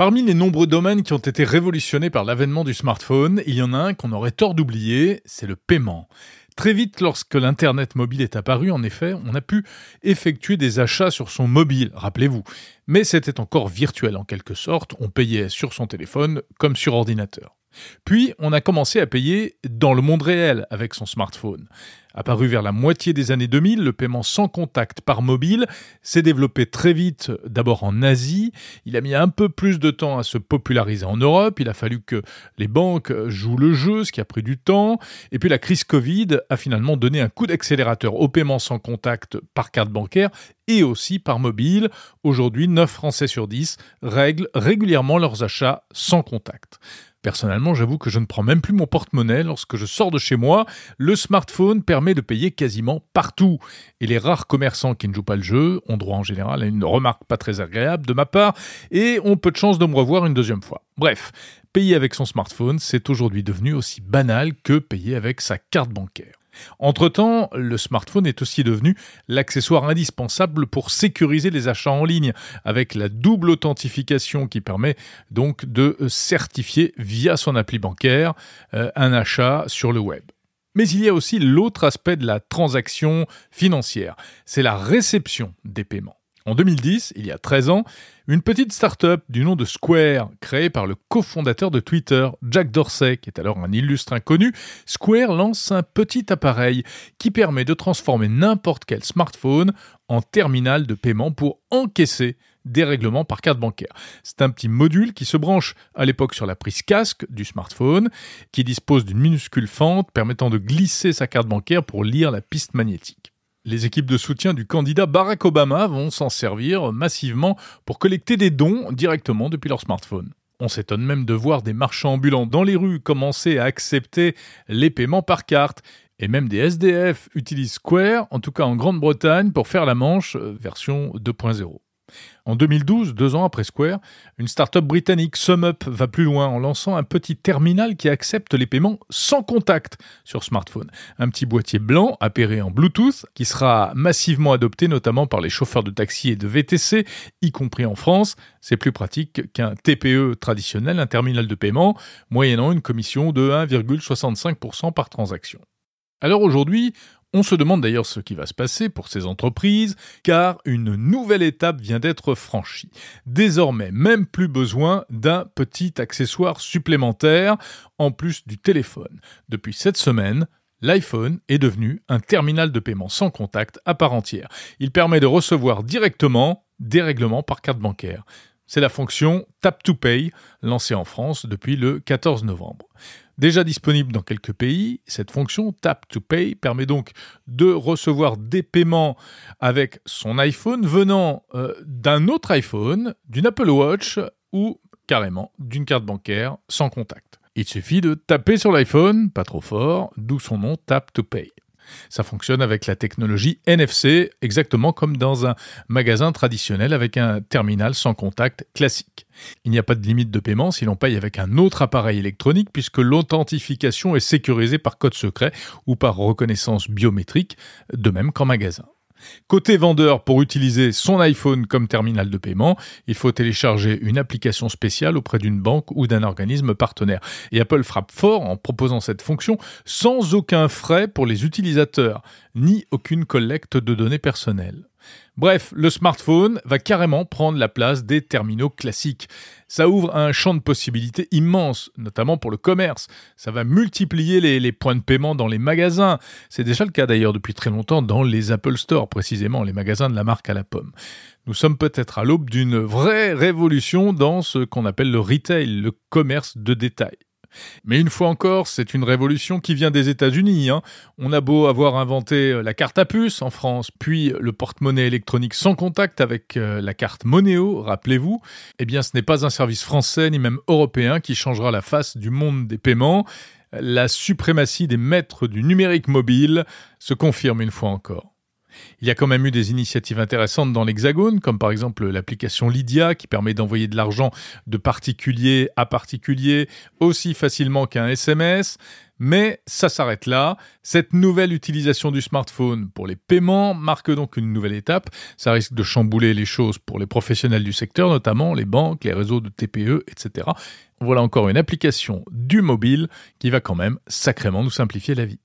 Parmi les nombreux domaines qui ont été révolutionnés par l'avènement du smartphone, il y en a un qu'on aurait tort d'oublier, c'est le paiement. Très vite, lorsque l'Internet mobile est apparu, en effet, on a pu effectuer des achats sur son mobile, rappelez-vous. Mais c'était encore virtuel en quelque sorte, on payait sur son téléphone comme sur ordinateur. Puis, on a commencé à payer dans le monde réel avec son smartphone. Apparu vers la moitié des années 2000, le paiement sans contact par mobile s'est développé très vite, d'abord en Asie. Il a mis un peu plus de temps à se populariser en Europe. Il a fallu que les banques jouent le jeu, ce qui a pris du temps. Et puis la crise Covid a finalement donné un coup d'accélérateur au paiement sans contact par carte bancaire et aussi par mobile. Aujourd'hui, 9 Français sur 10 règlent régulièrement leurs achats sans contact. Personnellement, j'avoue que je ne prends même plus mon porte-monnaie lorsque je sors de chez moi. Le smartphone permet de payer quasiment partout. Et les rares commerçants qui ne jouent pas le jeu ont droit en général à une remarque pas très agréable de ma part et ont peu de chance de me revoir une deuxième fois. Bref, payer avec son smartphone, c'est aujourd'hui devenu aussi banal que payer avec sa carte bancaire. Entre-temps, le smartphone est aussi devenu l'accessoire indispensable pour sécuriser les achats en ligne, avec la double authentification qui permet donc de certifier via son appli bancaire euh, un achat sur le web. Mais il y a aussi l'autre aspect de la transaction financière, c'est la réception des paiements. En 2010, il y a 13 ans, une petite start-up du nom de Square, créée par le cofondateur de Twitter, Jack Dorsey, qui est alors un illustre inconnu, Square lance un petit appareil qui permet de transformer n'importe quel smartphone en terminal de paiement pour encaisser des règlements par carte bancaire. C'est un petit module qui se branche à l'époque sur la prise casque du smartphone, qui dispose d'une minuscule fente permettant de glisser sa carte bancaire pour lire la piste magnétique. Les équipes de soutien du candidat Barack Obama vont s'en servir massivement pour collecter des dons directement depuis leur smartphone. On s'étonne même de voir des marchands ambulants dans les rues commencer à accepter les paiements par carte. Et même des SDF utilisent Square, en tout cas en Grande-Bretagne, pour faire la manche euh, version 2.0. En 2012, deux ans après Square, une start-up britannique, SumUp, va plus loin en lançant un petit terminal qui accepte les paiements sans contact sur smartphone. Un petit boîtier blanc appairé en Bluetooth qui sera massivement adopté notamment par les chauffeurs de taxi et de VTC, y compris en France. C'est plus pratique qu'un TPE traditionnel, un terminal de paiement, moyennant une commission de 1,65% par transaction. Alors aujourd'hui, on se demande d'ailleurs ce qui va se passer pour ces entreprises, car une nouvelle étape vient d'être franchie. Désormais, même plus besoin d'un petit accessoire supplémentaire en plus du téléphone. Depuis cette semaine, l'iPhone est devenu un terminal de paiement sans contact à part entière. Il permet de recevoir directement des règlements par carte bancaire. C'est la fonction Tap to Pay, lancée en France depuis le 14 novembre. Déjà disponible dans quelques pays, cette fonction Tap to Pay permet donc de recevoir des paiements avec son iPhone venant euh, d'un autre iPhone, d'une Apple Watch ou carrément d'une carte bancaire sans contact. Il suffit de taper sur l'iPhone, pas trop fort, d'où son nom Tap to Pay. Ça fonctionne avec la technologie NFC, exactement comme dans un magasin traditionnel avec un terminal sans contact classique. Il n'y a pas de limite de paiement si l'on paye avec un autre appareil électronique puisque l'authentification est sécurisée par code secret ou par reconnaissance biométrique, de même qu'en magasin. Côté vendeur, pour utiliser son iPhone comme terminal de paiement, il faut télécharger une application spéciale auprès d'une banque ou d'un organisme partenaire. Et Apple frappe fort en proposant cette fonction sans aucun frais pour les utilisateurs, ni aucune collecte de données personnelles. Bref, le smartphone va carrément prendre la place des terminaux classiques. Ça ouvre un champ de possibilités immense, notamment pour le commerce. Ça va multiplier les, points de paiement dans les magasins. C'est déjà le cas d'ailleurs depuis très longtemps dans les Apple Store, précisément les magasins de la marque à la pomme. Nous sommes peut-être à l'aube d'une vraie révolution dans ce qu'on appelle le retail, le commerce de détail. Mais une fois encore, c'est une révolution qui vient des États-Unis. Hein. On a beau avoir inventé euh, la carte à puce en France, puis le porte-monnaie électronique sans contact avec euh, la carte Monéo, rappelez-vous, eh bien ce n'est pas un service français ni même européen qui changera la face du monde des paiements. La suprématie des maîtres du numérique mobile se confirme une fois encore. Il y a quand même eu des initiatives intéressantes dans l'Hexagone, comme par exemple l'application Lydia qui permet d'envoyer de l'argent de particulier à particulier aussi facilement qu'un SMS. Mais ça s'arrête là. Cette nouvelle utilisation du smartphone pour les paiements marque donc une nouvelle étape. Ça risque de chambouler les choses pour les professionnels du secteur, notamment les banques, les réseaux de TPE, etc. Voilà encore une application du mobile qui va quand même sacrément nous simplifier la vie.